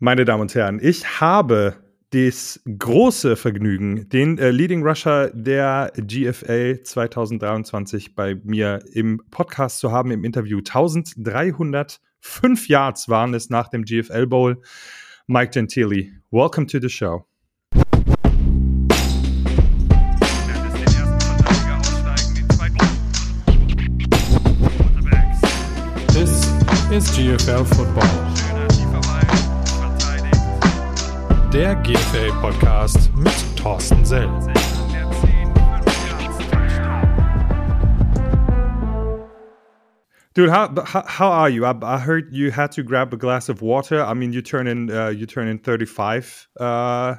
Meine Damen und Herren, ich habe das große Vergnügen, den äh, Leading Rusher der GFL 2023 bei mir im Podcast zu haben, im Interview. 1305 Yards waren es nach dem GFL Bowl. Mike Gentili, welcome to the show. This is GFL Football. Der GFL Podcast mit Thorsten Sell. Dude, how, how how are you? I, I heard you had to grab a glass of water. I mean, you turn in uh, you turn in thirty five uh,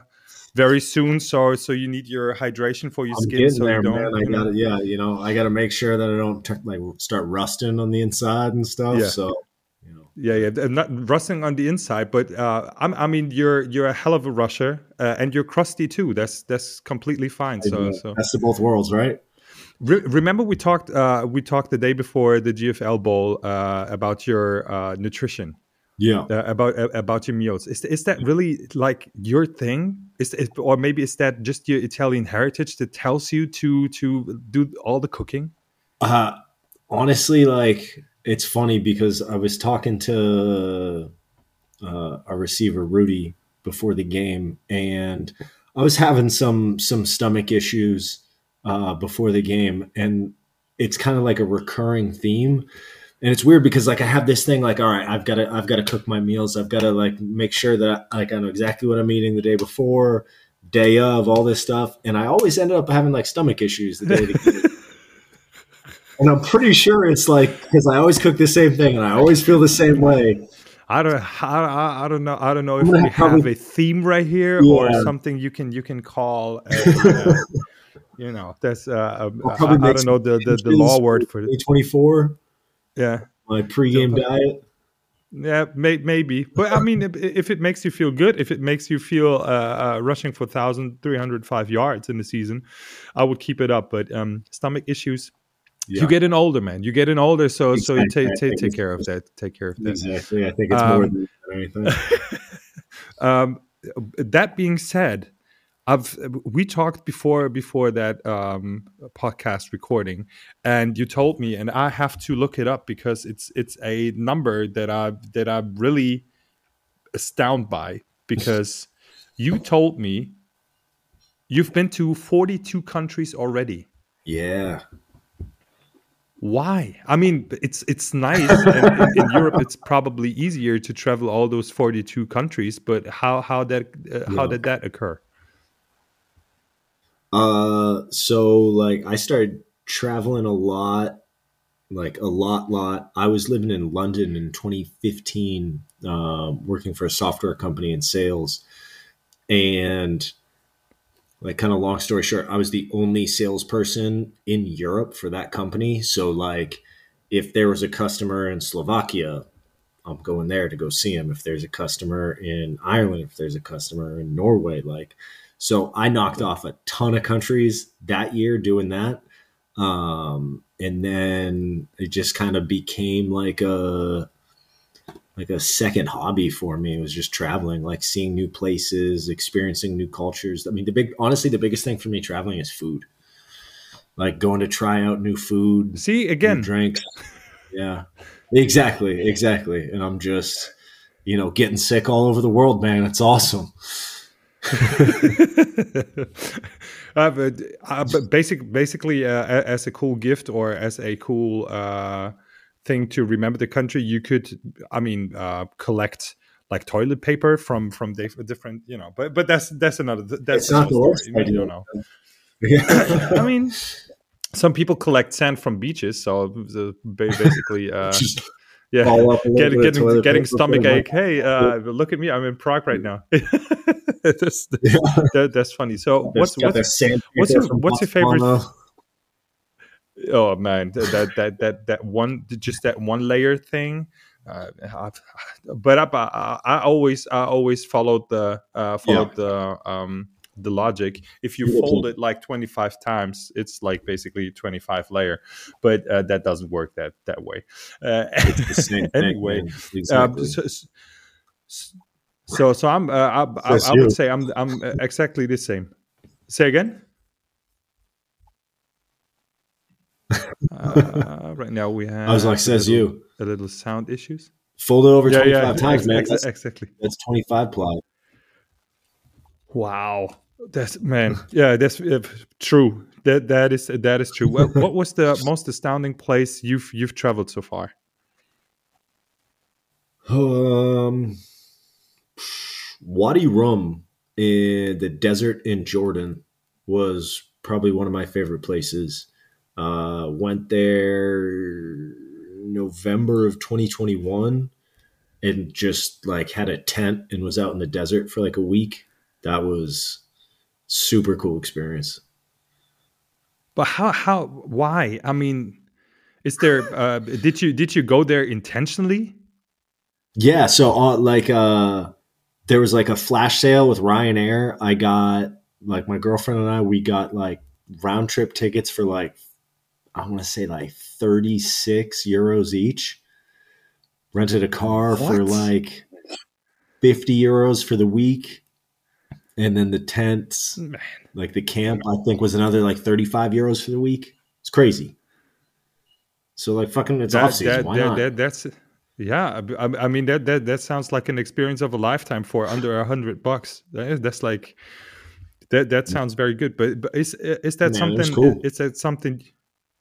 very soon, so so you need your hydration for your I'm skin. getting So there, you don't. man. I got to Yeah, you know, I got to make sure that I don't like start rusting on the inside and stuff. Yeah. So, you know, Yeah, yeah, not rusting on the inside, but uh, I'm, I mean, you're you're a hell of a rusher, uh, and you're crusty too. That's that's completely fine. So, so best of both worlds, right? Re- remember we talked uh, we talked the day before the GFL Bowl uh, about your uh, nutrition, Yeah. uh, about uh, about your meals. Is is that really like your thing? Is it, or maybe is that just your Italian heritage that tells you to to do all the cooking? Uh, honestly, like it's funny because I was talking to uh, a receiver, Rudy, before the game, and I was having some some stomach issues uh, before the game, and it's kind of like a recurring theme. And it's weird because like I have this thing like all right I've got to I've got to cook my meals I've got to like make sure that like I know exactly what I'm eating the day before day of all this stuff and I always ended up having like stomach issues the day the. And I'm pretty sure it's like because I always cook the same thing and I always feel the same way. I don't, I, I, I don't know. I don't know if we probably- have a theme right here or something you can you can call. Uh, you know, that's uh, I'll I, probably don't know the, the, the law word for it. 2024, Yeah, my pregame diet. yeah, may, maybe. But I mean, if, if it makes you feel good, if it makes you feel uh, uh, rushing for 1,305 yards in the season, I would keep it up. But um, stomach issues. Yeah, You an older, man. you get an older, so so you take take take care of that. Take care of that. exactly. I think it's more Um, than anything. um, that being said, I've we talked before before that um, podcast recording, and you told me, and I have to look it up because it's it's a number that I that I'm really astounded by because you told me you've been to 42 countries already. Yeah. Why? I mean, it's it's nice. and in, in Europe, it's probably easier to travel all those forty-two countries. But how how that uh, how Yeah. did that occur? Uh, so like I started traveling a lot, like a lot, lot. I was living in London in 2015, um, working for a software company in sales, and like kind of long story short, I was the only salesperson in Europe for that company. So like, if there was a customer in Slovakia, I'm going there to go see him. If there's a customer in Ireland, if there's a customer in Norway, like. So I knocked off a ton of countries that year doing that. Um, and then it just kind of became like a like a second hobby for me. It was just traveling, like seeing new places, experiencing new cultures. I mean, the big honestly, the biggest thing for me traveling is food. Like going to try out new food, See again. drinks. Yeah. Exactly, exactly. And I'm just, you know, getting sick all over the world, man. It's awesome. uh, but, uh, but basic, basically, uh, as a cool gift or as a cool uh, thing to remember the country, you could, I mean, uh, collect like toilet paper from from different, you know. But but that's that's another that's It's not the worst story. You idea. don't know. Yeah. I mean, some people collect sand from beaches, so basically, uh, yeah, ball up a little Get, getting getting stomach ache. Hey, uh, look at me! I'm in Prague right now. that's, Yeah. that, that's funny. So, what's what's what's your- what's your favorite-. Oh man, that that that that, one just that one layer thing. Uh, I've, but I, I, I always I always followed the uh, followed the um, the logic. If you fold it like 25 times, it's like basically 25 layer. But uh, that doesn't work that that way. Uh, It's the same thing, anyway, Exactly. so, so- I'm uh, I, I, I you. would say I'm I'm uh, exactly the same. Say again. Uh, right now we have. I was like, says little- you. A little sound issues. Fold it over Yeah, 25 yeah, times, ex- man. ex- That's, exactly. that's 25 ply. Wow, that's man. Yeah, that's uh, true. That that is that is true. What, what was the most astounding place you've you've traveled so far? Um, Wadi Rum in the desert in Jordan was probably one of my favorite places. Uh, went there November of 2021 and just like had a tent and was out in the desert for like a week. That was super cool experience. But how how why? I mean, is there? Uh, did you did you go there intentionally? Yeah, so uh, like uh there was like a flash sale with Ryanair. I got like my girlfriend and I we got like round trip tickets for like I want to say like 36 euros each. Rented a car for like 50 euros for the week. And then the tents, Man, like the camp, I think was another like 35 euros for the week. It's crazy. So like fucking it's off that, season. that, Why that, not? that- that's yeah. I, I mean that that that sounds like an experience of a lifetime for under a hundred bucks. That's like that. That sounds very good. But but is is that Man, something? cool. Is that something?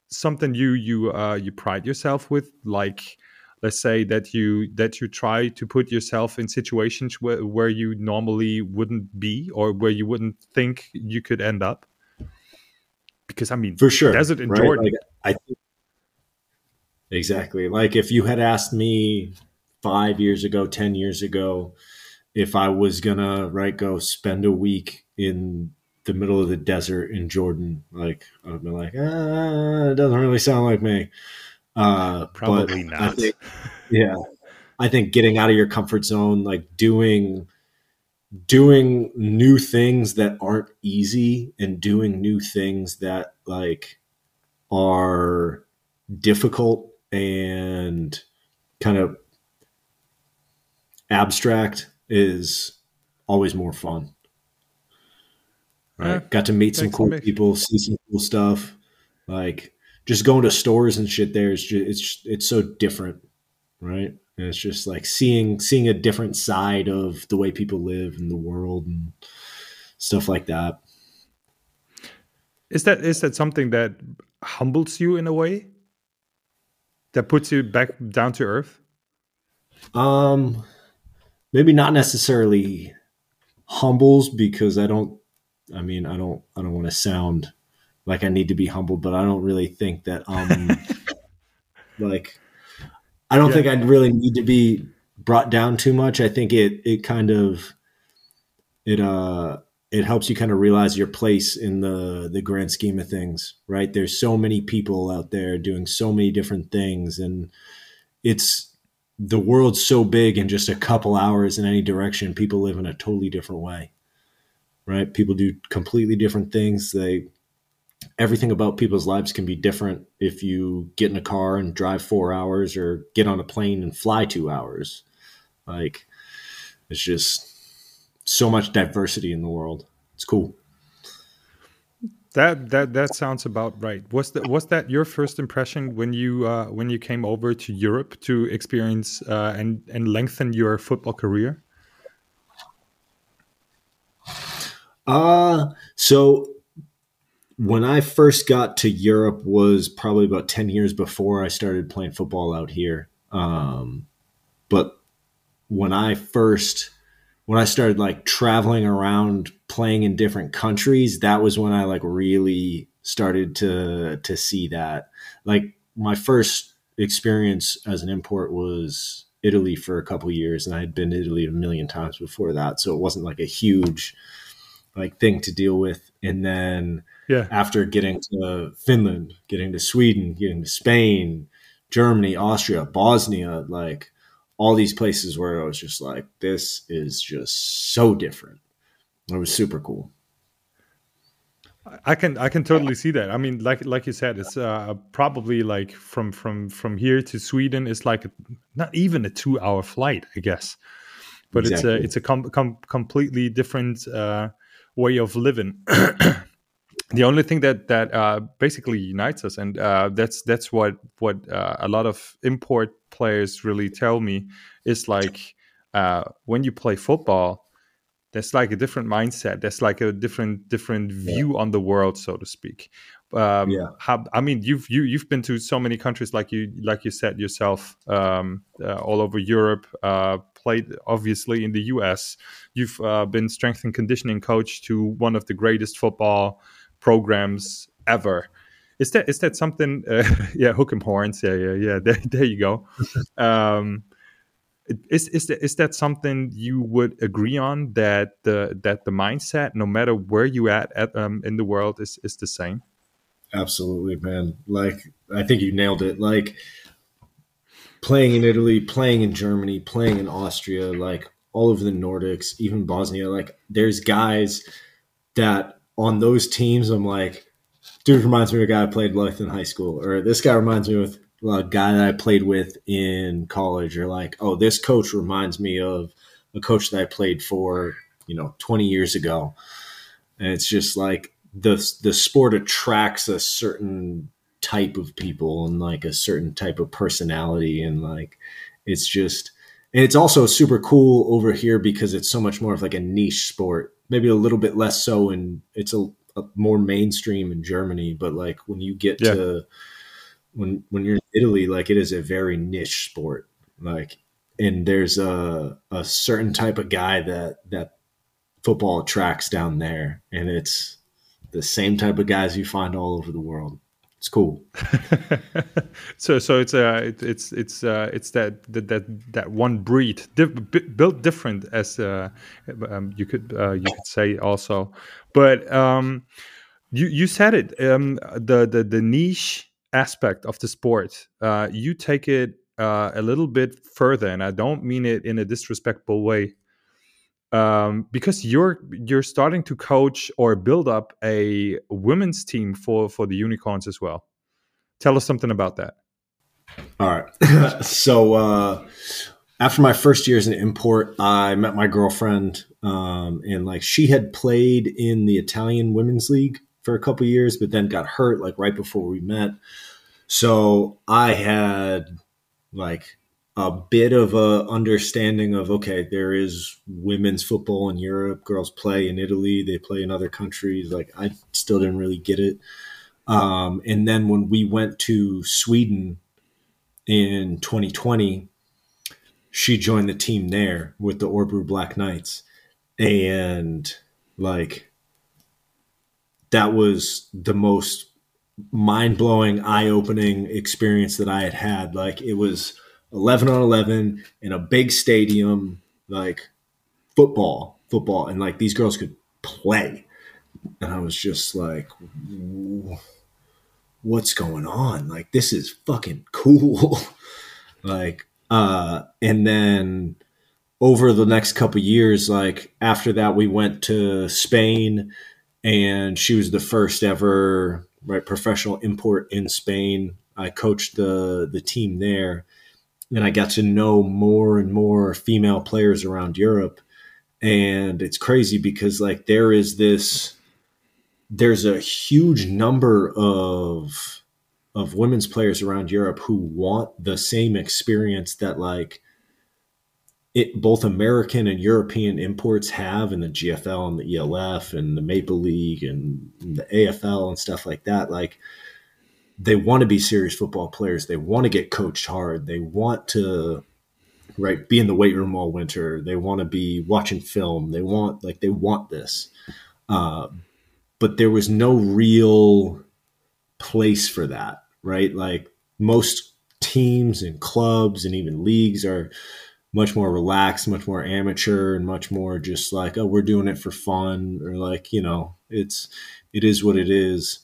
Something you you uh you pride yourself with, like let's say that you that you try to put yourself in situations where, where you normally wouldn't be or where you wouldn't think you could end up because i mean for sure. desert in right? jordan Like, I think exactly. Like if you had asked me five years ago, ten years ago, if I was gonna right go spend a week in the middle of the desert in Jordan, like I've been like, ah, it doesn't really sound like me. Uh, probably I not think- yeah, I think getting out of your comfort zone, like doing doing new things that aren't easy and doing new things that like are difficult and kind of abstract is always more fun. Right. Yeah, Got to meet some makes- cool people, see some cool stuff. Like just going to stores and shit there is just, it's it's so different, right? And it's just like seeing seeing a different side of the way people live in the world and stuff like that. Is that is that something that humbles you in a way? That puts you back down to earth? Um, maybe not necessarily humbles because I don't. I mean, I don't. I don't want to sound like I need to be humbled, but I don't really think that. Um, like, I don't Yeah. think I'd really need to be brought down too much. I think it it kind of it uh it helps you kind of realize your place in the the grand scheme of things, right? There's so many people out there doing so many different things, and it's the world's so big in just a couple hours in any direction. People live in a totally different way, right? People do completely different things. They everything about people's lives can be different if you get in a car and drive four hours or get on a plane and fly two hours. Like it's just so much diversity in the world. It's cool. That that that sounds about right. Was that was that your first impression when you uh, when you came over to Europe to experience uh, and and lengthen your football career? Uh so when I first got to Europe was probably about 10 years before I started playing football out here. Um, but when I first when I started like traveling around playing in different countries, that was when I like really started to to see that. Like my first experience as an import was Italy for a couple years and I had been to Italy a million times before that, so it wasn't like a huge like thing to deal with. And then Yeah, after getting to Finland, getting to Sweden, getting to Spain, Germany, Austria, Bosnia, like all these places where I was just like, this is just so different. It was super cool. I can I can totally see that. I mean, like like you said, it's uh, probably like from from from here to Sweden is like a, not even a two hour flight, I guess. but Exactly. it's a it's a com- com- completely different uh, way of living. the only thing that that uh, basically unites us, and uh, that's that's what what uh, a lot of import players really tell me is like uh, when you play football, there's like a different mindset. There's like a different different view on the world, so to speak. Um, Yeah. How, I mean, you've you you've been to so many countries, like you like you said yourself, um, uh, all over Europe. Played obviously in the U.S. You've uh, been strength and conditioning coach to one of the greatest football programs ever. Is that is that something? Uh, yeah, hook 'em horns. Yeah, yeah, yeah. There, there you go. um, is is that, is that something you would agree on that the that the mindset, no matter where you at, at um, in the world, is is the same? Absolutely, man. Like I think you nailed it. Like playing in Italy, playing in Germany, playing in Austria, like all over the Nordics, even Bosnia. Like there's guys that on those teams, I'm like, dude reminds me of a guy I played with in high school, or this guy reminds me of a guy that I played with in college, or like, oh, this coach reminds me of a coach that I played for, you know, 20 years ago. And it's just like the the sport attracts a certain type of people and like a certain type of personality and like it's just and it's also super cool over here because it's so much more of like a niche sport maybe a little bit less so and it's a, a more mainstream in germany but like when you get Yeah. to when when you're in italy like it is a very niche sport like and there's a a certain type of guy that that football attracts down there and it's the same type of guys you find all over the world it's cool. So so it's uh it, it's it's uh it's that that that, that one breed built different as uh um, you could uh, you could say also. But um you you said it um the the the niche aspect of the sport uh you take it uh a little bit further and i don't mean it in a disrespectful way um, because you're you're starting to coach or build up a women's team for for the unicorns as well. Tell us something about that. All right. so uh, after my first year as an import, I met my girlfriend, um, and like she had played in the Italian Women's League for a couple years, but then got hurt like right before we met. So I had like a bit of a understanding of okay, there is women's football in Europe. Girls play in Italy, they play in other countries. Like I still didn't really get it. Um, and then when we went to Sweden in 2020, she joined the team there with the Örebro Black Knights. And like that was the most mind blowing, eye opening experience that I had had. Like it was 11 on 11 in a big stadium, like football, football. And like these girls could play. And I was just like, what's going on? Like, this is fucking cool. like, uh, and then over the next couple years, like after that, we went to Spain and she was the first ever right professional import in Spain. I coached the the team there and I got to know more and more female players around Europe. And it's crazy because like there is this there's a huge number of of women's players around Europe who want the same experience that like it both American and European imports have in the GFL and the ELF and the Maple League and the AFL and stuff like that. Like they want to be serious football players. They want to get coached hard. They want to right be in the weight room all winter. They want to be watching film. They want like they want this. Uh, but there was no real place for that, right? Like most teams and clubs and even leagues are much more relaxed, much more amateur, and much more just like, oh, we're doing it for fun, or like, you know, it's it is what it is.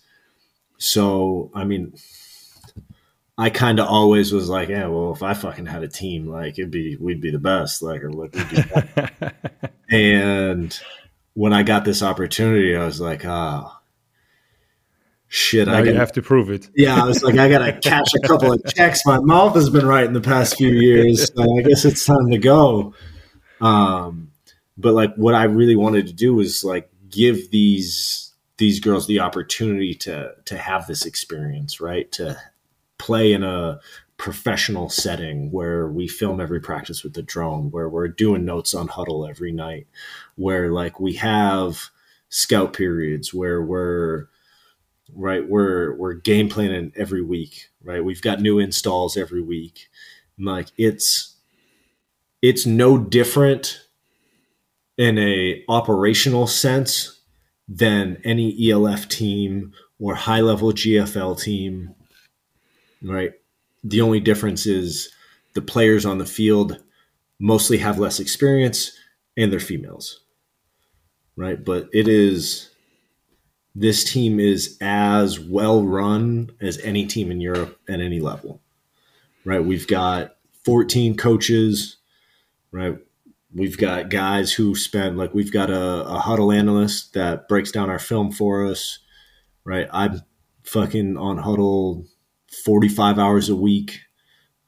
So, I mean, I kind of always was like, yeah, well, if I fucking had a team, like it'd be we'd be the best, like or like and when I got this opportunity, I was like, ah, oh, shit. now I gotta, have to prove it. yeah, I was like, I gotta catch a couple of checks. My mouth has been right in the past few years. So I guess it's time to go. Um, but like what I really wanted to do was like give these these girls the opportunity to to have this experience, right? To play in a professional setting where we film every practice with the drone, where we're doing notes on Hudl every night, where like we have scout periods where we're right we're we're game planning every week right we've got new installs every week like it's it's no different in a operational sense than any ELF team or high level GFL team right the only difference is the players on the field mostly have less experience and they're females right but it is this team is as well run as any team in Europe at any level. Right? We've got 14 coaches, right? We've got guys who spend like we've got a, a Hudl analyst that breaks down our film for us, right? I'm fucking on Hudl 45 hours a week,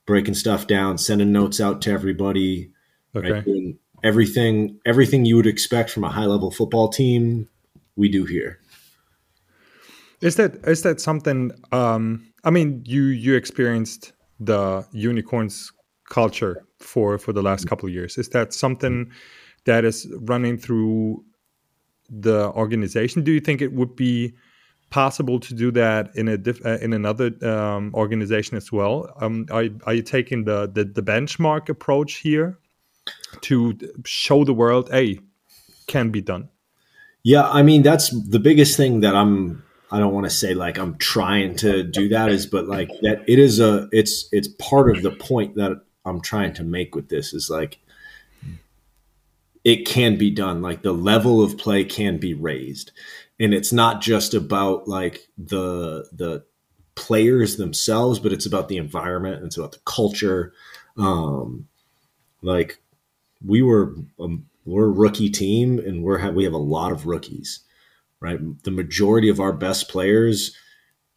breaking stuff down, sending notes out to everybody, Okay. right? Doing everything everything you would expect from a high level football team, we do here. Is that is that something? Um, I mean, you you experienced the unicorns culture for for the last couple of years. Is that something that is running through the organization? Do you think it would be possible to do that in a diff, uh, in another um, organization as well? Um, are are you taking the, the the benchmark approach here to show the world, hey, can be done? Yeah, I mean that's the biggest thing that I'm I don't want to say like I'm trying to do that is but like that it is a it's it's part of the point that I'm trying to make with this is like it can be done. Like the level of play can be raised. And it's not just about like the the players themselves but it's about the environment and it's about the culture. Um like we were um, we're a rookie team and we're ha- we have a lot of rookies right? The majority of our best players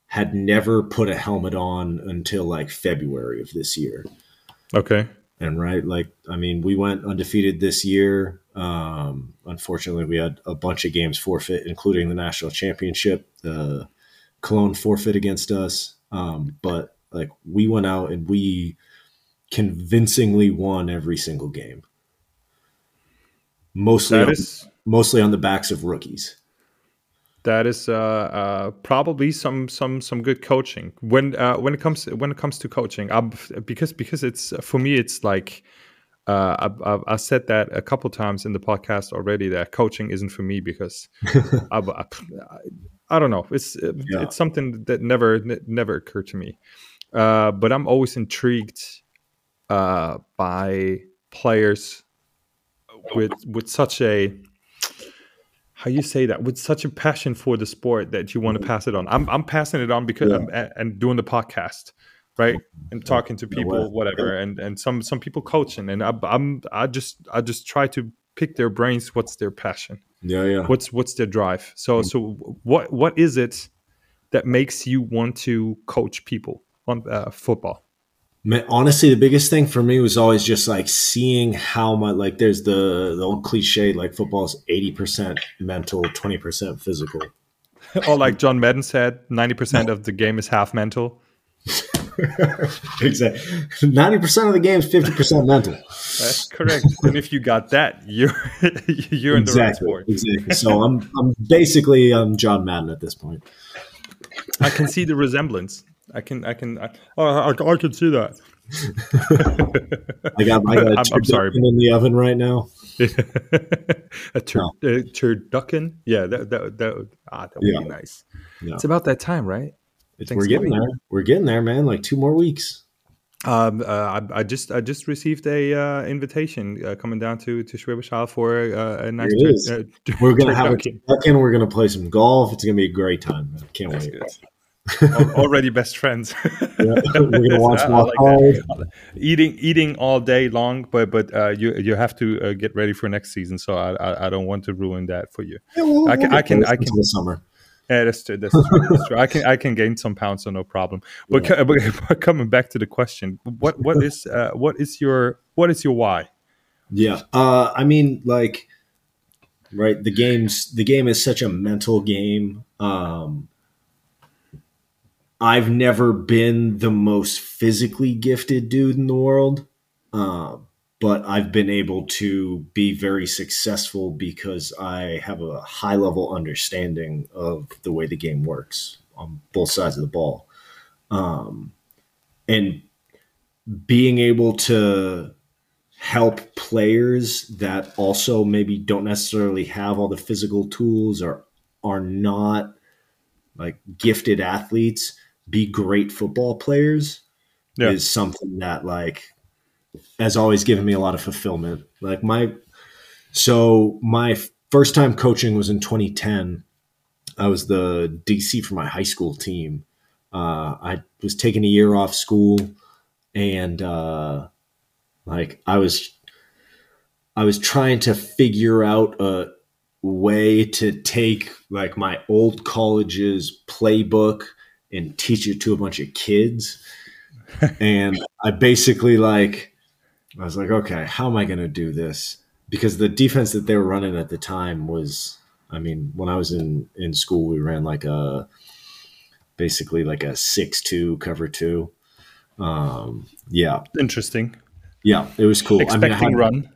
had never put a helmet on until like february of this year Okay. and right like i mean we went undefeated this year. Um unfortunately we had a bunch of games forfeit including the national championship the cologne forfeit against us. Um but like we went out and we convincingly won every single game. Mostly on, is mostly on the backs of rookies that is uh, uh, probably some some some good coaching when uh, when it comes when it comes to coaching. Um, because because it's for me it's like uh, I've, I've, said that a couple times in the podcast already that coaching isn't for me because I, I, I don't know it's Yeah. it's something that never never occurred to me. Uh, but I'm always intrigued uh, by players with with such a how you say that with such a passion for the sport that you want to mm-hmm. pass it on. I'm I'm passing it on because Yeah. I'm a- and doing the podcast, right, mm-hmm. and talking to people, whatever, and and some some people coaching, and I, I'm I just I just try to pick their brains. What's their passion? yeah yeah What's what's their drive? So mm. so what what is it that makes you want to coach people on uh, football? Honestly, the biggest thing for me was always just like seeing how much like there's the the old cliche like football is eighty percent mental, twenty percent physical. or like John Madden said, ninety percent of the game is half mental. exactly, ninety percent of the game is fifty percent mental. That's correct. and if you got that, you're you're in the right exactly, sport. exactly. So I'm I'm basically I'm John Madden at this point. I can see the resemblance. I can I can I, oh, I, I can see that. I got I got a I'm- I'm sorry. in the oven right now. a tur- No. uh, turducken. Yeah, that that that ah, that would Yeah. be nice. Yeah. It's about that time, right? We're getting there. We're getting there, man. Like two more weeks. Um, uh, I, I just I just received a uh, invitation uh, coming down to to Schwäbisch Hall for uh, a nice tur- uh, We're gonna have a turducken. We're gonna play some golf. It's gonna be a great time. Man. Can't That's wait. good. Al- Already best friends. Yeah. Watch I- I like eating eating all day long, but but uh, you you have to uh, get ready for next season. So I, I I don't want to ruin that for you. Yeah, we'll- I can- I can- I can- the summer. Yeah, that's true. That's true. That's true. I can I can gain some pounds, so no problem. But, co- but coming back to the question, what what is uh, what is your what is your why? Yeah. Uh, I mean, like, right. The game's the game is such a mental game. Um, I've never been the most physically gifted dude in the world, uh, but I've been able to be very successful because I have a high level understanding of the way the game works on both sides of the ball. Um, and being able to help players that also maybe don't necessarily have all the physical tools or are not like gifted athletes be great football players yeah. is something that like has always given me a lot of fulfillment. Like my so my first time coaching was in 2010. I was the DC for my high school team. Uh, I was taking a year off school, and uh, like I was, I was trying to figure out a way to take like my old college's playbook and teach it to a bunch of kids. and I basically like, I was like, okay, how am I going to do this? Because the defense that they were running at the time was, I mean, when I was in in school, we ran like a basically like a six two cover two. Um, yeah, interesting. Yeah, it was cool. Expecting I mean, I had, run.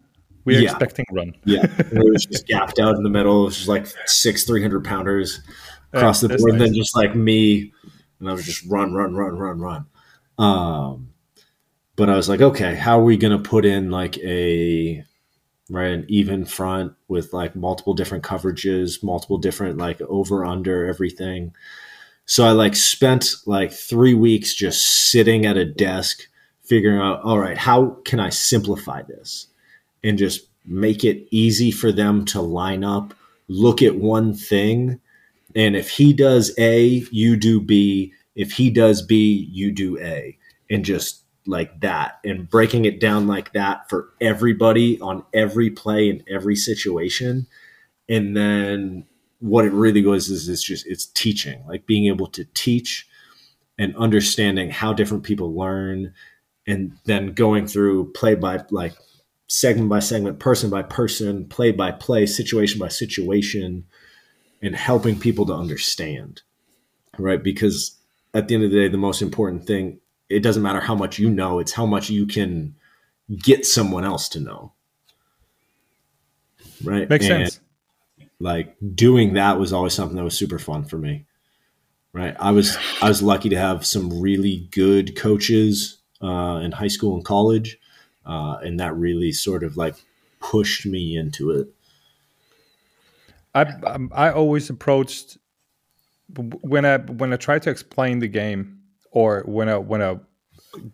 We are yeah, expecting run. yeah, it was just gapped out in the middle. It was just like six three hundred pounders across yeah, the board. Nice. Then just like me and I was just run, run, run, run, run. Um, but I was like, okay, how are we going to put in like a right an even front with like multiple different coverages, multiple different like over under everything. So I like spent like three weeks just sitting at a desk figuring out, all right, how can I simplify this and just make it easy for them to line up, look at one thing and if he does A, you do B. If he does B, you do A. And just like that and breaking it down like that for everybody on every play in every situation. And then what it really goes is it's just it's teaching, like being able to teach and understanding how different people learn and then going through play by like segment by segment, person by person, play by play, situation by situation and helping people to understand, right? Because at the end of the day, the most important thing, it doesn't matter how much you know, it's how much you can get someone else to know. Right? Makes and sense. Like doing that was always something that was super fun for me. Right. I was I was lucky to have some really good coaches uh, in high school and college. Uh, and that really sort of like pushed me into it. I I always approached when I when I try to explain the game or when I when I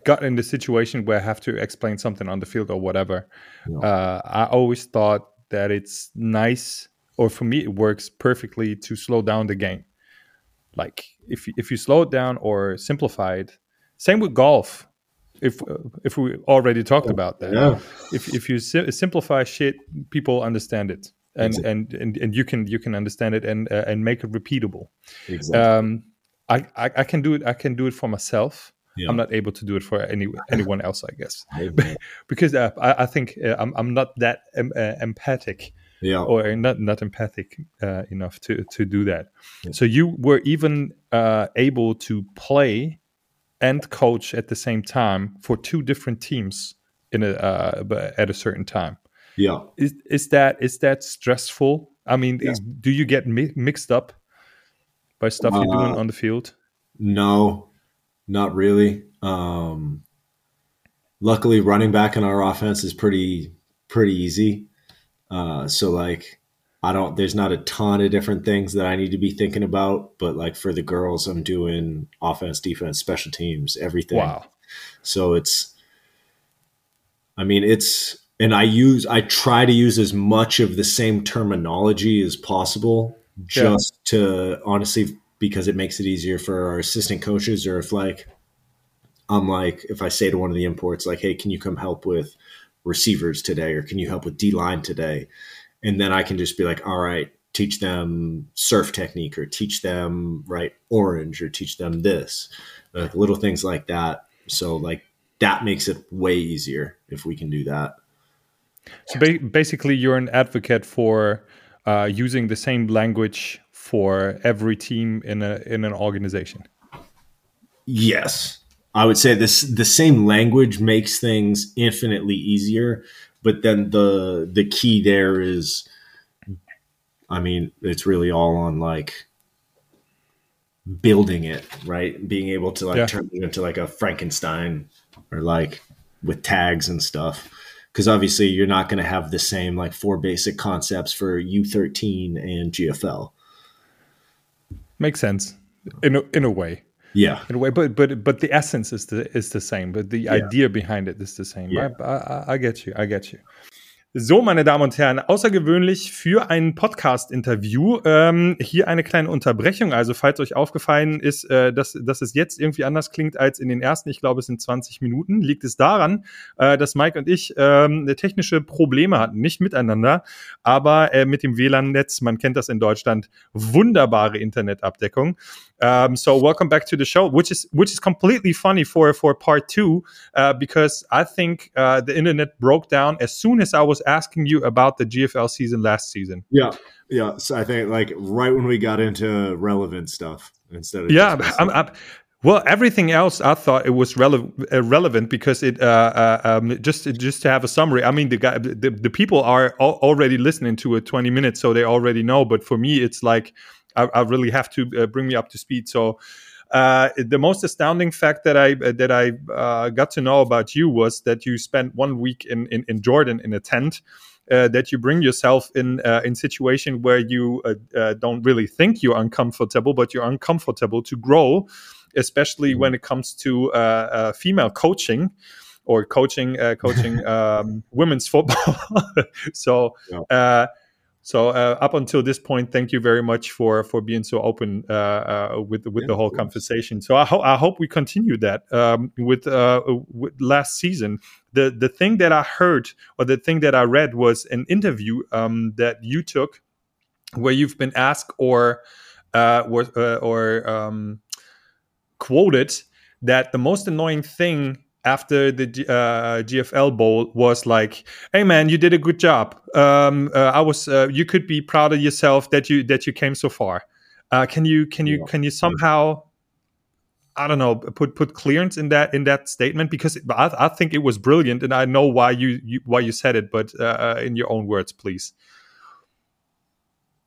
got in the situation where I have to explain something on the field or whatever, yeah. uh, I always thought that it's nice or for me it works perfectly to slow down the game. Like if if you slow it down or simplify it, same with golf. If if we already talked about that, yeah. if if you si- simplify shit, people understand it and exactly. and, and and you can you can understand it and uh, and make it repeatable. Exactly. Um, I, I, I can do it. I can do it for myself. Yeah. I'm not able to do it for any anyone else, I guess, because uh, I, I think uh, I'm I'm not that uh, empathic, yeah, or not not empathic uh, enough to to do that. Yeah. So you were even uh, able to play and coach at the same time for two different teams in a uh, at a certain time. Yeah. Is is that is that stressful? I mean, yeah. is, do you get mi- mixed up by stuff you're doing uh, on the field? No, not really. Um, luckily, running back in our offense is pretty pretty easy. Uh, so like, I don't. There's not a ton of different things that I need to be thinking about. But like for the girls, I'm doing offense, defense, special teams, everything. Wow. So it's. I mean, it's and I use I try to use as much of the same terminology as possible just yeah. to honestly because it makes it easier for our assistant coaches or if like I'm like if I say to one of the imports like hey can you come help with receivers today or can you help with D line today? And then I can just be like all right teach them surf technique or teach them right orange or teach them this like little things like that. So like that makes it way easier if we can do that So ba- basically, you're an advocate for uh, using the same language for every team in a in an organization. Yes, I would say this. The same language makes things infinitely easier, but then the the key there is, I mean, it's really all on like building it right, being able to like Yeah. turn it into like a Frankenstein or like with tags and stuff. Because obviously, you're not going to have the same like four basic concepts for U13 and GFL. Makes sense in a, in a way. Yeah, in a way but but but the essence is the is the same but the idea behind it is the same Yeah. I, I, I get you I get you so, meine Damen und Herren, außergewöhnlich für ein Podcast-Interview. Ähm, hier eine kleine Unterbrechung. Also, falls euch aufgefallen ist, äh, dass, dass es jetzt irgendwie anders klingt als in den ersten, ich glaube, es sind 20 Minuten, liegt es daran, äh, dass Mike und ich ähm, technische Probleme hatten. Nicht miteinander, aber äh, mit dem WLAN-Netz. Man kennt das in Deutschland. Wunderbare Internetabdeckung. Um, so welcome back to the show, which is which is completely funny for for part two, uh, because I think uh, the internet broke down as soon as I was asking you about the GFL season last season. Yeah, yeah. So I think like right when we got into relevant stuff instead of Yeah, I'm, I'm, well, everything else I thought it was rele- relevant because it uh, uh, um, just just to have a summary. I mean, the guy, the, the people are al- already listening to it 20 minutes, so they already know. But for me, it's like I, I really have to uh, bring me up to speed. So. Uh, the most astounding fact that I uh, that I uh, got to know about you was that you spent one week in in, in Jordan in a tent. Uh, that you bring yourself in uh, in situation where you uh, uh, don't really think you're uncomfortable, but you're uncomfortable to grow, especially when it comes to female coaching or coaching uh, coaching um, women's football. so. Yeah. Uh, so uh, up until this point, thank you very much for for being so open uh, uh, with with Yeah, the whole conversation. So I, ho- I hope we continue that um, with, uh, with last season. The the thing that I heard or the thing that I read was an interview um, that you took where you've been asked or uh, or, uh, or um, quoted that the most annoying thing after the uh, GFL Bowl was like, "Hey man, you did a good job. Um, uh, I was. Uh, you could be proud of yourself that you that you came so far. Uh, can you can you Yeah. can you somehow?" I don't know. Put put clearance in that in that statement because I, I think it was brilliant, and I know why you, you why you said it. But uh, in your own words, please.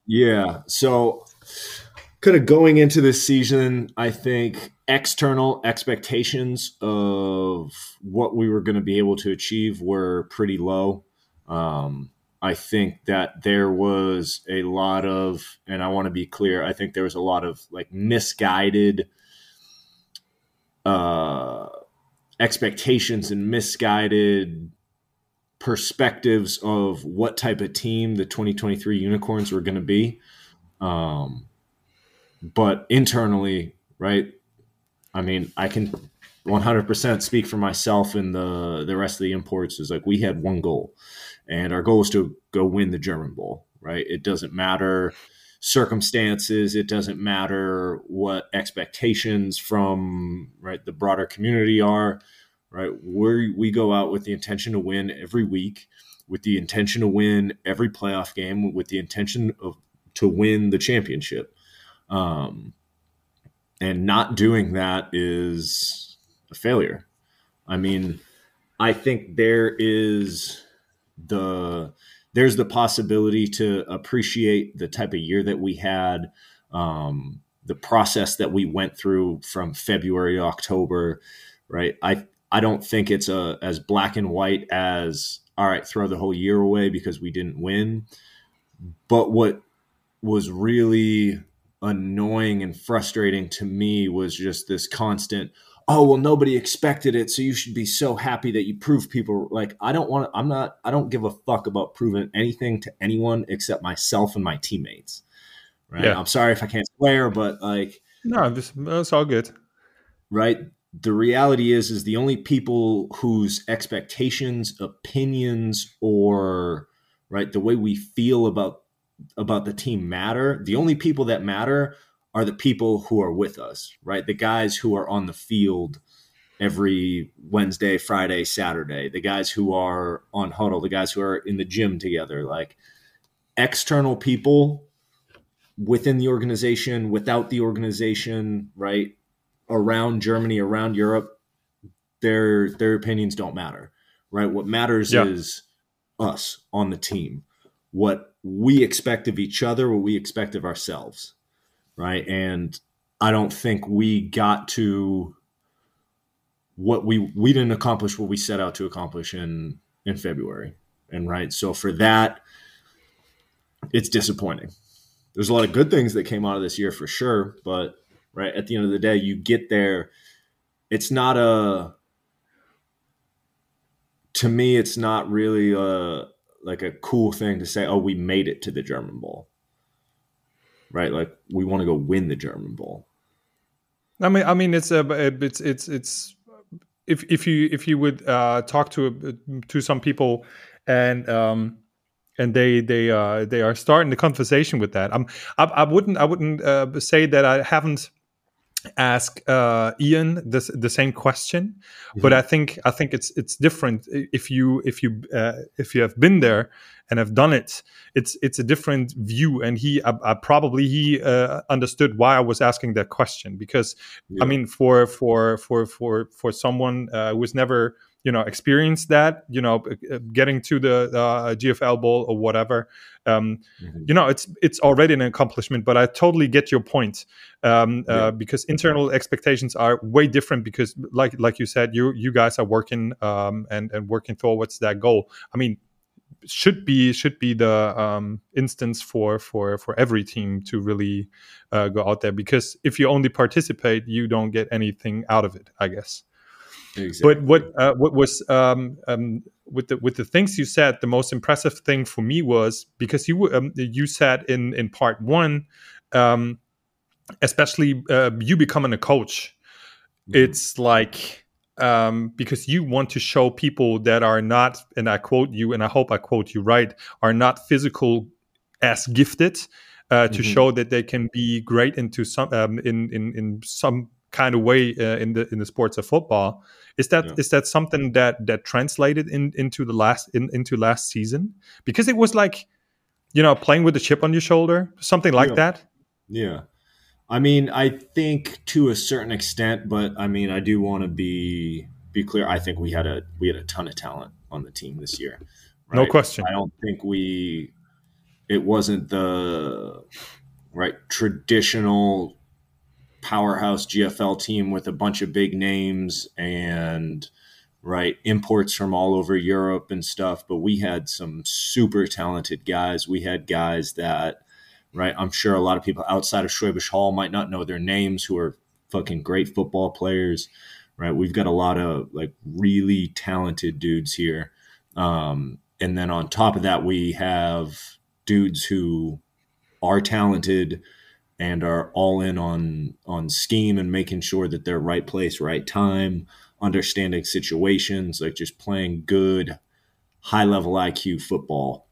Yeah. So, kind of going into this season, I think external expectations of what we were going to be able to achieve were pretty low. Um, I think that there was a lot of, and I want to be clear, I think there was a lot of like misguided uh, expectations and misguided perspectives of what type of team the 2023 unicorns were going to be um, but internally right i mean i can 100% speak for myself and the the rest of the imports is like we had one goal and our goal is to go win the german bowl right it doesn't matter circumstances it doesn't matter what expectations from right the broader community are right? We we go out with the intention to win every week, with the intention to win every playoff game, with the intention of to win the championship. Um, and not doing that is a failure. I mean, I think there is the there's the possibility to appreciate the type of year that we had, um, the process that we went through from February to October, right? I I don't think it's a as black and white as all right, throw the whole year away because we didn't win. But what was really annoying and frustrating to me was just this constant oh well nobody expected it so you should be so happy that you prove people like i don't want to i'm not i don't give a fuck about proving anything to anyone except myself and my teammates right Yeah. i'm sorry if i can't swear but like No, this, that's all good. right the reality is is the only people whose expectations opinions or right the way we feel about about the team matter the only people that matter are the people who are with us right the guys who are on the field every Wednesday, Friday, Saturday, the guys who are on Hudl, the guys who are in the gym together, like external people within the organization, without the organization, right? Around Germany, around Europe, their their opinions don't matter, right? What matters yeah. is us on the team. What we expect of each other, what we expect of ourselves, right? And I don't think we got to what we we didn't accomplish what we set out to accomplish in in February. And right, so for that, it's disappointing. There's a lot of good things that came out of this year for sure, but right at the end of the day, you get there. It's not a to me, it's not really a like a cool thing to say. Oh, we made it to the German Bowl, right? Like we want to go win the German Bowl. I mean, I mean, it's a, it's it's it's if if you if you would uh, talk to to some people and um, and they they uh, they are starting the conversation with that. I'm I, I wouldn't I wouldn't uh, say that I haven't ask uh, Ian the the same question, mm-hmm. but I think I think it's it's different if you if you uh, if you have been there and have done it. It's it's a different view, and he I, I probably he uh, understood why I was asking that question because yeah. I mean for for for for for someone uh, who was never you know experience that you know uh, getting to the uh, gfl bowl or whatever um, mm-hmm. you know it's it's already an accomplishment but i totally get your point um, uh, yeah. because internal expectations are way different because like like you said you you guys are working um, and and working towards that goal i mean should be should be the um, instance for for for every team to really uh, go out there because if you only participate you don't get anything out of it i guess Exactly. But what uh, what was um, um, with the with the things you said, the most impressive thing for me was because you um, you said in in part one, um, especially uh, you becoming a coach, mm-hmm. it's like um, because you want to show people that are not, and I quote you, and I hope I quote you right, are not physical as gifted. Uh, to mm-hmm. show that they can be great into some um, in in in some kind of way uh, in the in the sports of football. Is that yeah. is that something that that translated in, into the last in, into last season? Because it was like, you know, playing with the chip on your shoulder, something like yeah. that. Yeah. I mean, I think to a certain extent, but I mean, I do want to be be clear. I think we had a we had a ton of talent on the team this year. Right? No question. I don't think we. It wasn't the right traditional powerhouse GFL team with a bunch of big names and right imports from all over Europe and stuff. But we had some super talented guys. We had guys that right. I'm sure a lot of people outside of Schwäbisch Hall might not know their names who are fucking great football players. Right. We've got a lot of like really talented dudes here. Um, and then on top of that, we have dudes who are talented and are all in on on scheme and making sure that they're right place, right time, understanding situations, like just playing good, high level IQ football.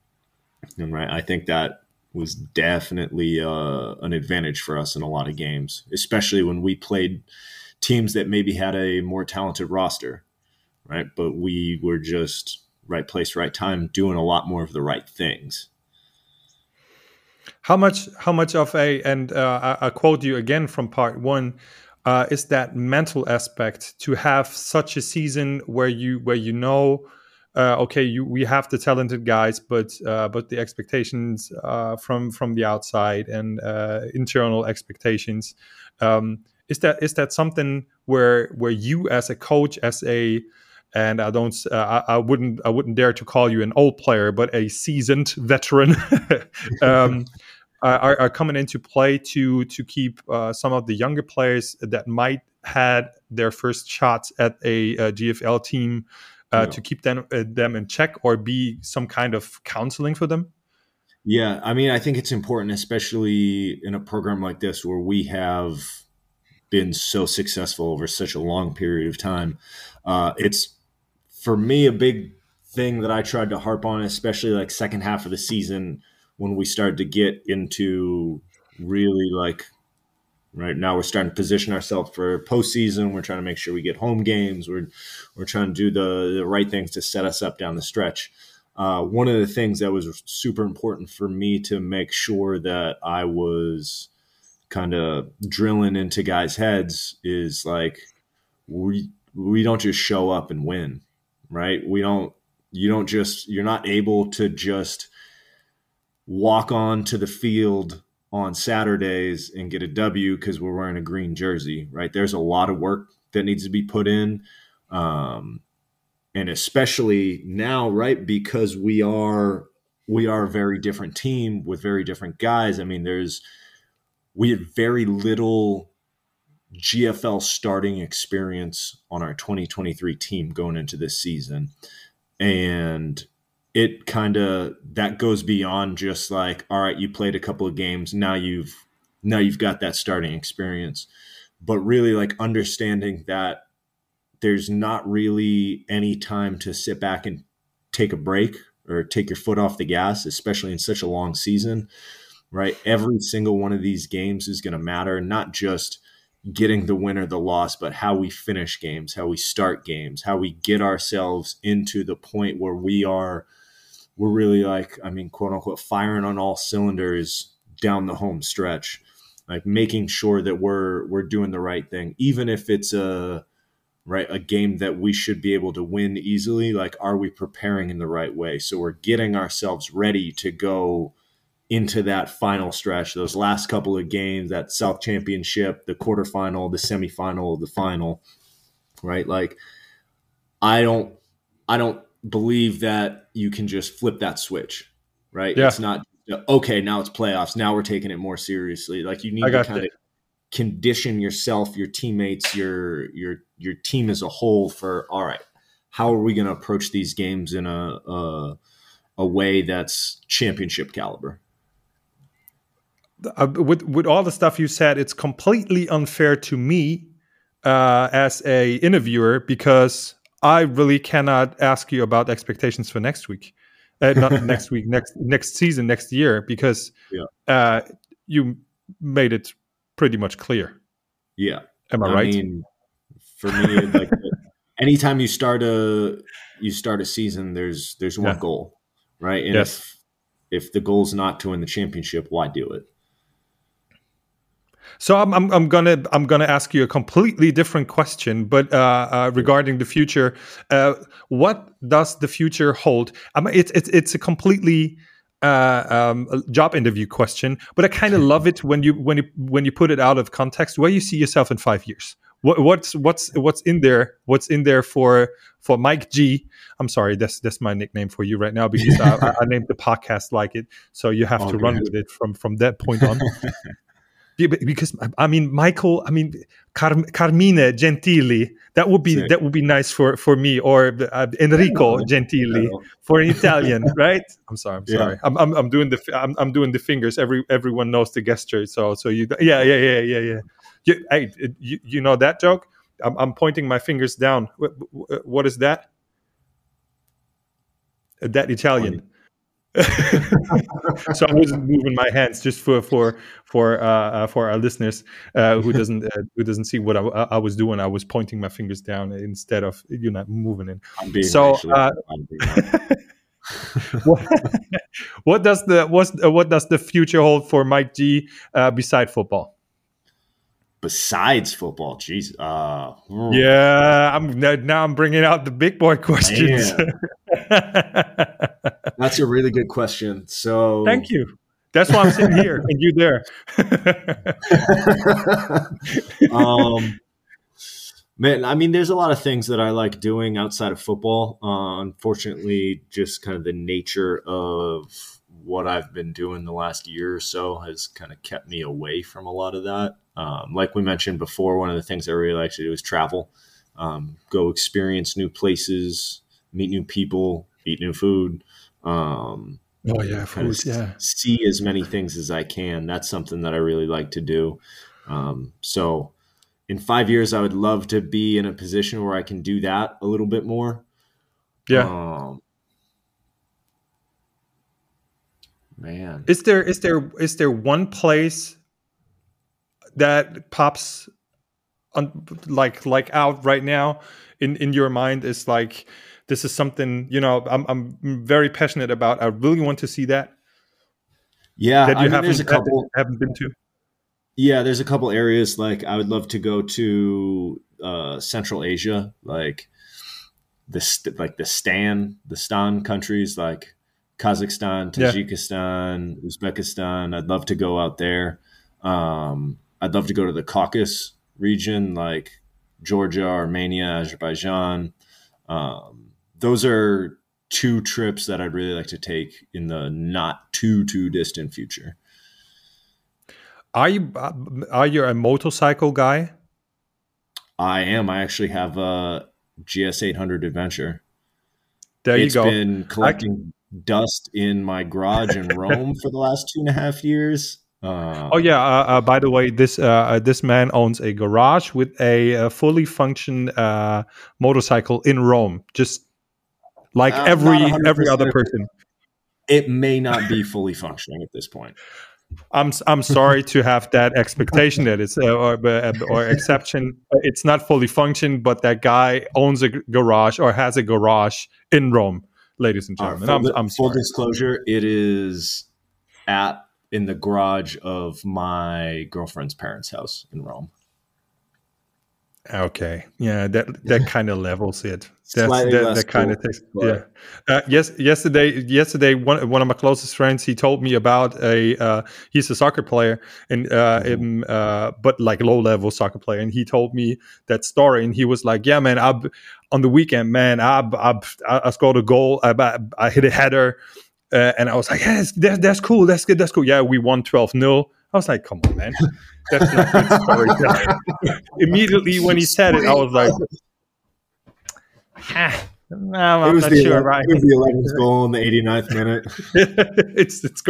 And right, I think that was definitely uh, an advantage for us in a lot of games, especially when we played teams that maybe had a more talented roster, right? But we were just right place, right time, doing a lot more of the right things. How much? How much of a? And uh, I, I, quote you again from part one. Uh, is that mental aspect to have such a season where you where you know, uh, okay, you we have the talented guys, but uh, but the expectations uh, from from the outside and uh, internal expectations. Um, is that is that something where where you as a coach as a and I don't, uh, I, I, wouldn't, I wouldn't dare to call you an old player, but a seasoned veteran, um, are, are, coming into play to to keep uh, some of the younger players that might had their first shots at a, a GFL team uh, yeah. to keep them uh, them in check or be some kind of counseling for them. Yeah, I mean, I think it's important, especially in a program like this where we have been so successful over such a long period of time. Uh, it's for me a big thing that I tried to harp on, especially like second half of the season when we started to get into really like right now we're starting to position ourselves for postseason. We're trying to make sure we get home games. We're we're trying to do the, the right things to set us up down the stretch. Uh, one of the things that was super important for me to make sure that I was kind of drilling into guys' heads is like we we don't just show up and win, right? We don't you don't just you're not able to just walk on to the field on Saturdays and get a W because we're wearing a green jersey, right? There's a lot of work that needs to be put in. Um, and especially now, right? Because we are we are a very different team with very different guys. I mean, there's we had very little GFL starting experience on our 2023 team going into this season. And it kind of that goes beyond just like all right you played a couple of games now you've now you've got that starting experience but really like understanding that there's not really any time to sit back and take a break or take your foot off the gas especially in such a long season right every single one of these games is going to matter not just getting the win or the loss but how we finish games how we start games how we get ourselves into the point where we are we're really like, I mean, quote unquote, firing on all cylinders down the home stretch, like making sure that we're we're doing the right thing, even if it's a right a game that we should be able to win easily. Like, are we preparing in the right way? So we're getting ourselves ready to go into that final stretch, those last couple of games, that South Championship, the quarterfinal, the semifinal, the final, right? Like, I don't, I don't believe that you can just flip that switch, right? Yeah. It's not okay. Now it's playoffs. Now we're taking it more seriously. Like you need to kind of condition yourself, your teammates, your your your team as a whole for all right. How are we going to approach these games in a, a a way that's championship caliber? Uh, with with all the stuff you said, it's completely unfair to me uh, as a interviewer because I really cannot ask you about expectations for next week, uh, not next week, next next season, next year, because yeah. uh, you made it pretty much clear. Yeah, am I, I right? Mean, for me, like anytime you start a you start a season, there's there's one yeah. goal, right? And yes. if if the goal is not to win the championship, why do it? So I'm, I'm, I'm gonna I'm gonna ask you a completely different question, but uh, uh, regarding the future, uh, what does the future hold? It's it's it's a completely uh, um, job interview question, but I kind of love it when you when you when you put it out of context. Where you see yourself in five years? What, what's what's what's in there? What's in there for for Mike G? I'm sorry, that's that's my nickname for you right now because I, I, named the podcast like it, so you have to run with it from from that point on. because I mean Michael, I mean Car- Carmine Gentili. That would be that would be nice for for me or uh, Enrico Gentili for an Italian, right? I'm sorry, I'm sorry. I'm, I'm, I'm doing the I'm, I'm doing the fingers. Every everyone knows the gesture, so so you yeah yeah yeah yeah yeah. You, hey, you, you know that joke? I'm, I'm pointing my fingers down. what, what is that? That Italian. so I wasn't moving my hands just for for for uh, uh, for our listeners uh, who doesn't uh, who doesn't see what I, I, was doing. I was pointing my fingers down instead of you know moving it. so. Uh, what, what, does the what, what does the future hold for Mike G uh, beside football? Besides football? Jeez. Uh, hmm. yeah, I'm now I'm bringing out the big boy questions. That's a really good question. So thank you. That's why I'm sitting here and you there. um, man, I mean, there's a lot of things that I like doing outside of football. Uh, unfortunately, just kind of the nature of what I've been doing the last year or so has kind of kept me away from a lot of that. Um, like we mentioned before, one of the things I really like to do is travel, um, go experience new places, meet new people, eat new food. Um, oh yeah, food, yeah. See as many things as I can. That's something that I really like to do. Um, so, in five years, I would love to be in a position where I can do that a little bit more. Yeah. Um, man, is there is there is there one place that pops on like like out right now in in your mind is like this is something you know I'm I'm very passionate about. I really want to see that. Yeah, that you I mean, haven't there's a couple. haven't been to. Yeah, there's a couple areas like I would love to go to uh, Central Asia, like the like the Stan, the Stan countries like Kazakhstan, Yeah. Tajikistan, Uzbekistan. I'd love to go out there. Um, I'd love to go to the Caucasus region, like Georgia, Armenia, Azerbaijan. Um, those are two trips that I'd really like to take in the not too too distant future. Are you are you a motorcycle guy? I am. I actually have a GS 800 Adventure. There It's you go. been collecting dust in my garage in Rome for the last two and a half years. Uh, Oh yeah. Uh, uh, by the way, this uh, uh, this man owns a garage with a, uh fully function uh, motorcycle in Rome, just like every every other person. It may not be fully functioning at this point. I'm I'm sorry to have that expectation that it's uh, or or exception. It's not fully function, but that guy owns a garage or has a garage in Rome, ladies and gentlemen. full, I'm, I'm full disclosure, it is at in the garage of my girlfriend's parents' house in Rome. Okay, yeah, that that kind of levels it. That's, Slightly that, less that kind cool, of takes. but- Yeah. Uh, yes. Yesterday, yesterday, one one of my closest friends, he told me about a. Uh, he's a soccer player, and uh, Mhm. um, uh, but like low level soccer player, and he told me that story, and he was like, "Yeah, man, I on the weekend, man, I I, I scored a goal, I, I, I hit a header." Uh, and I was like, yeah, that's, that's, cool. That's good. That's cool. Yeah, we won 12 0. I was like, come on, man. That's not good. Immediately when he said it, I was like, ah, no, I'm not the sure, 11th, right? it was the 11th goal in the 89th minute. it's it's.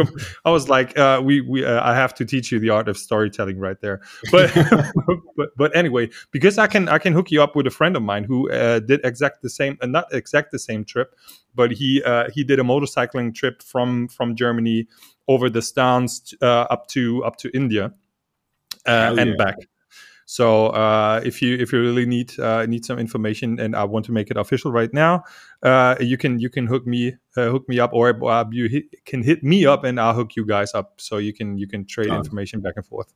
I was like, uh, we we uh, I have to teach you the art of storytelling right there. But but but anyway, because I can I can hook you up with a friend of mine who uh, did exact the same, uh, not exact the same trip, but he uh, he did a motorcycling trip from from Germany over the Stans uh, up to up to India uh, and yeah. back. So uh, if you if you really need uh, need some information and I want to make it official right now, uh, you can you can hook me uh, hook me up or uh, you hit, can hit me up and I'll hook you guys up so you can you can trade Done. information back and forth.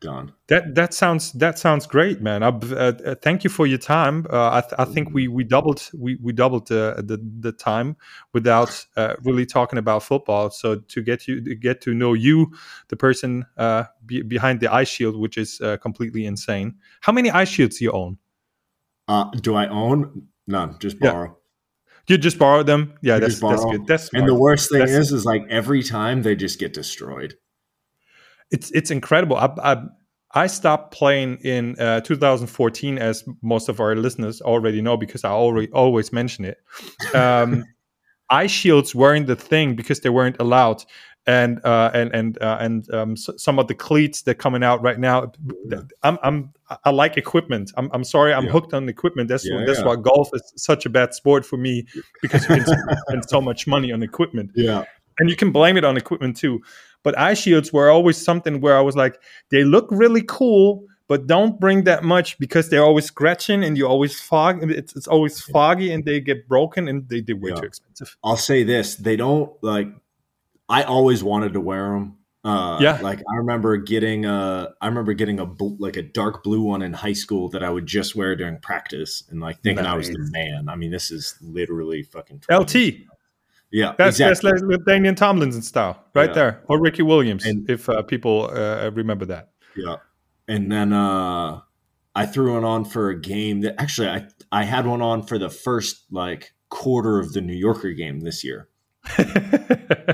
Done. That that sounds that sounds great, man. Uh, uh, thank you for your time. Uh, I, th- I think we we doubled we we doubled the the, the time without uh, really talking about football. So to get you to get to know you, the person uh, be, behind the eye shield, which is uh, completely insane. How many ice shields do you own? Uh, do I own? None. Just Yeah. borrow. You just borrow them? Yeah, You that's that's good. That's And the worst thing That's- is, is like every time they just get destroyed. It's it's incredible. I, I I stopped playing in uh, 2014, as most of our listeners already know, because I already always mention it. Um, eye shields weren't the thing because they weren't allowed, and uh, and and uh, and um, some of the cleats that coming out right now. I'm I'm I like equipment. I'm I'm sorry. I'm Yeah. hooked on equipment. That's Yeah, that's why golf is such a bad sport for me because you can spend so much money on equipment Yeah. and you can blame it on equipment too. But eye shields were always something where I was like, they look really cool, but don't bring that much because they're always scratching and you always fog. It's, it's always foggy and they get broken and they, they're way Yeah. too expensive. I'll say this: they don't like. I always wanted to wear them. Uh, Yeah. like I remember getting a, I remember getting a bl- like a dark blue one in high school that I would just wear during practice, and like thinking I was the man. I mean, this is literally fucking 20 LT. Yeah, That's exactly. that's like LaDainian Tomlinson style right Yeah. there, or Ricky Williams, And- if uh, people uh, remember that. Yeah. And then uh I threw one on for a game that actually I I had one on for the first like quarter of the New Yorker game this year.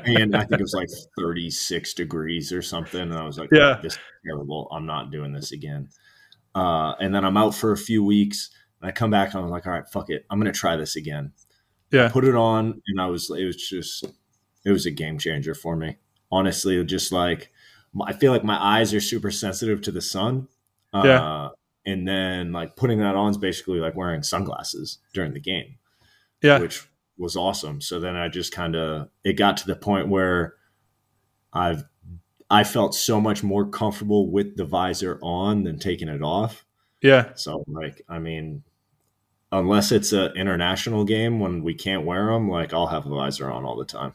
And I think it was like 36 degrees or something. And I was like, Yeah. this is terrible. I'm not doing this again. Uh and then I'm out for a few weeks and I come back and I'm like, all right, fuck it. I'm gonna try this again. Yeah, Put it on and I was it was just it was a game changer for me. Honestly, just like I feel like my eyes are super sensitive to the sun. Uh, Yeah. And then like putting that on is basically like wearing sunglasses during the game, yeah, which was awesome. So then I just kind of it got to the point where I've I felt so much more comfortable with the visor on than taking it off. Yeah. So like, I mean, unless it's an international game when we can't wear them, like I'll have a visor on all the time.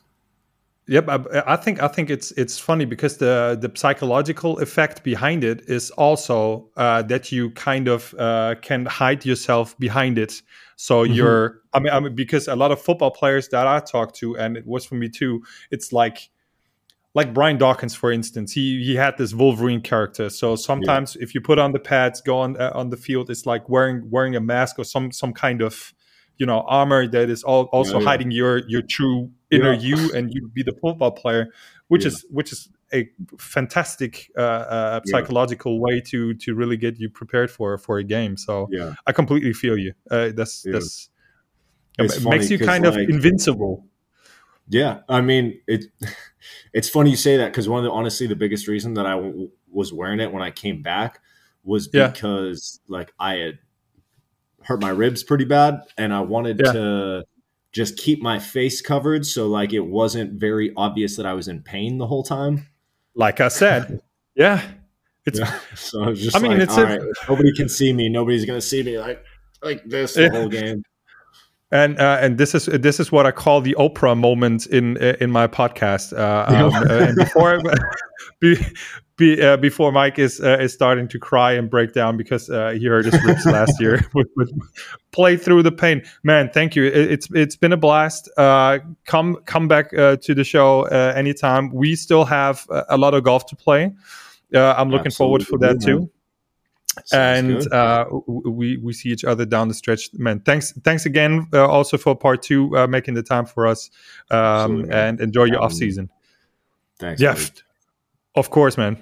Yep, I, I, think I think it's it's funny because the the psychological effect behind it is also uh, that you kind of uh, can hide yourself behind it. So mm-hmm. you're, I mean, I mean, because a lot of football players that I talk to, and it was for me too. It's like like Brian Dawkins, for instance, he he had this Wolverine character. So sometimes yeah. if you put on the pads, go on uh, on the field, it's like wearing wearing a mask or some some kind of you know armor that is all, also yeah, yeah. hiding your your true inner you, and you be the football player, which is which is a fantastic uh, uh, psychological way to to really get you prepared for for a game. So yeah. I completely feel you. Uh, that's that's it makes you kind like, of invincible. Yeah, I mean it. It's funny you say that because one of the honestly the biggest reason that I w- was wearing it when I came back was because yeah. like I had hurt my ribs pretty bad and I wanted yeah. to just keep my face covered so like it wasn't very obvious that I was in pain the whole time. Like I said, yeah. It's yeah. so I was just I mean, it's a, right, nobody can see me, nobody's gonna see me like like this the whole game and uh, and this is this is what I call the Oprah moment in in my podcast. Uh, um, uh, and before be, be, uh, before Mike is uh, is starting to cry and break down because uh, he heard his ribs last year, with, with play through the pain. Man, thank you. It, it's it's been a blast. come come back to the show anytime. We still have a lot of golf to play. I'm looking Absolutely. forward for that too and uh, we we see each other down the stretch. Man, thanks thanks again uh, also for part two, uh, making the time for us, um, and enjoy your um, off season. Thanks. Yeah, of course, man.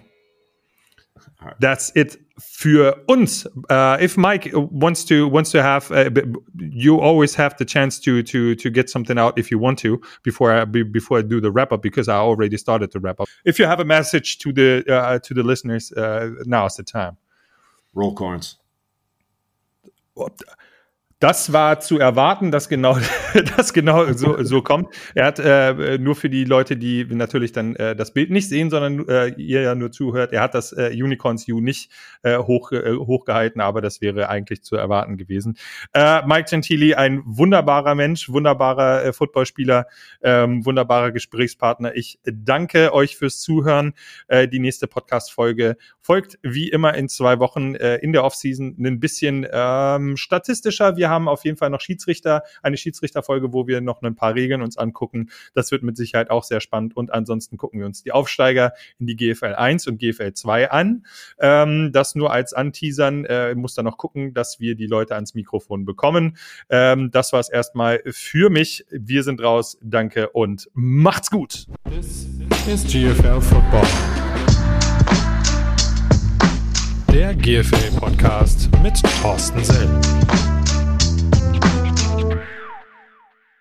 That's it for uns. Uh, if Mike wants to wants to have, uh, you always have the chance to to to get something out if you want to before I before I do the wrap up because I already started the wrap up. If you have a message to the uh, to the listeners, uh, now is the time. Roll Corns. Das war zu erwarten, dass genau das genau so, so kommt. Er hat äh, nur für die Leute, die natürlich dann äh, das Bild nicht sehen, sondern äh, ihr ja nur zuhört, er hat das äh, Unicorns U nicht äh, hoch, äh, hochgehalten, aber das wäre eigentlich zu erwarten gewesen. Äh, Mike Gentili, ein wunderbarer Mensch, wunderbarer äh, Footballspieler, ähm, wunderbarer Gesprächspartner. Ich danke euch fürs Zuhören. Äh, die nächste Podcast-Folge folgt wie immer in zwei Wochen äh, in der Offseason ein bisschen ähm, statistischer. Wir wir haben auf jeden Fall noch Schiedsrichter, eine Schiedsrichterfolge, wo wir noch ein paar Regeln uns angucken. Das wird mit Sicherheit auch sehr spannend. Und ansonsten gucken wir uns die Aufsteiger in die GFL 1 und GFL 2 an. Ähm, das nur als Anteasern. Äh, muss dann noch gucken, dass wir die Leute ans Mikrofon bekommen. Ähm, das war es erstmal für mich. Wir sind raus. Danke und macht's gut. This is GFL Football. Der GFL Podcast mit Thorsten Sell.